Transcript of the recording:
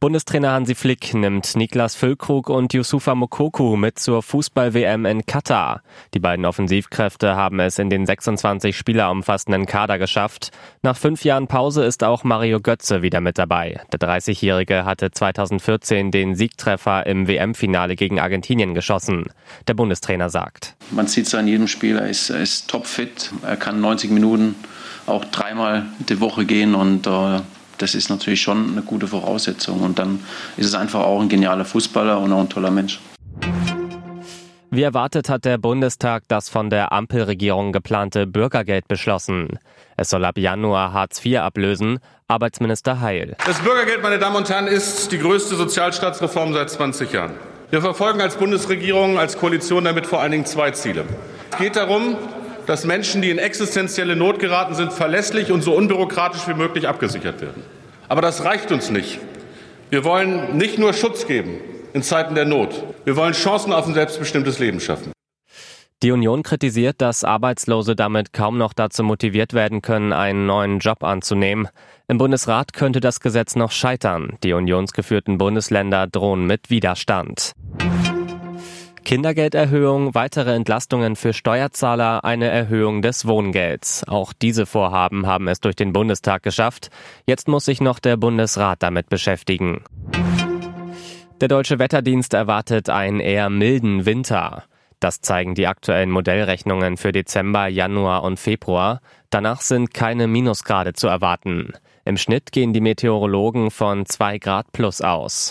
Bundestrainer Hansi Flick nimmt Niklas Füllkrug und Yusufa Mokoku mit zur Fußball-WM in Katar. Die beiden Offensivkräfte haben es in den 26 Spieler umfassenden Kader geschafft. Nach fünf Jahren Pause ist auch Mario Götze wieder mit dabei. Der 30-Jährige hatte 2014 den Siegtreffer im WM-Finale gegen Argentinien geschossen. Der Bundestrainer sagt. Man sieht es an jedem Spiel, er ist, er ist topfit. Er kann 90 Minuten auch dreimal die Woche gehen und äh, das ist natürlich schon eine gute Voraussetzung. Und dann ist es einfach auch ein genialer Fußballer und auch ein toller Mensch. Wie erwartet hat der Bundestag das von der Ampelregierung geplante Bürgergeld beschlossen. Es soll ab Januar Hartz IV ablösen, Arbeitsminister Heil. Das Bürgergeld, meine Damen und Herren, ist die größte Sozialstaatsreform seit 20 Jahren. Wir verfolgen als Bundesregierung, als Koalition damit vor allen Dingen zwei Ziele. Es geht darum, dass Menschen, die in existenzielle Not geraten sind, verlässlich und so unbürokratisch wie möglich abgesichert werden. Aber das reicht uns nicht. Wir wollen nicht nur Schutz geben in Zeiten der Not. Wir wollen Chancen auf ein selbstbestimmtes Leben schaffen. Die Union kritisiert, dass Arbeitslose damit kaum noch dazu motiviert werden können, einen neuen Job anzunehmen. Im Bundesrat könnte das Gesetz noch scheitern. Die unionsgeführten Bundesländer drohen mit Widerstand. Kindergelderhöhung, weitere Entlastungen für Steuerzahler, eine Erhöhung des Wohngelds. Auch diese Vorhaben haben es durch den Bundestag geschafft. Jetzt muss sich noch der Bundesrat damit beschäftigen. Der deutsche Wetterdienst erwartet einen eher milden Winter. Das zeigen die aktuellen Modellrechnungen für Dezember, Januar und Februar. Danach sind keine Minusgrade zu erwarten. Im Schnitt gehen die Meteorologen von 2 Grad plus aus.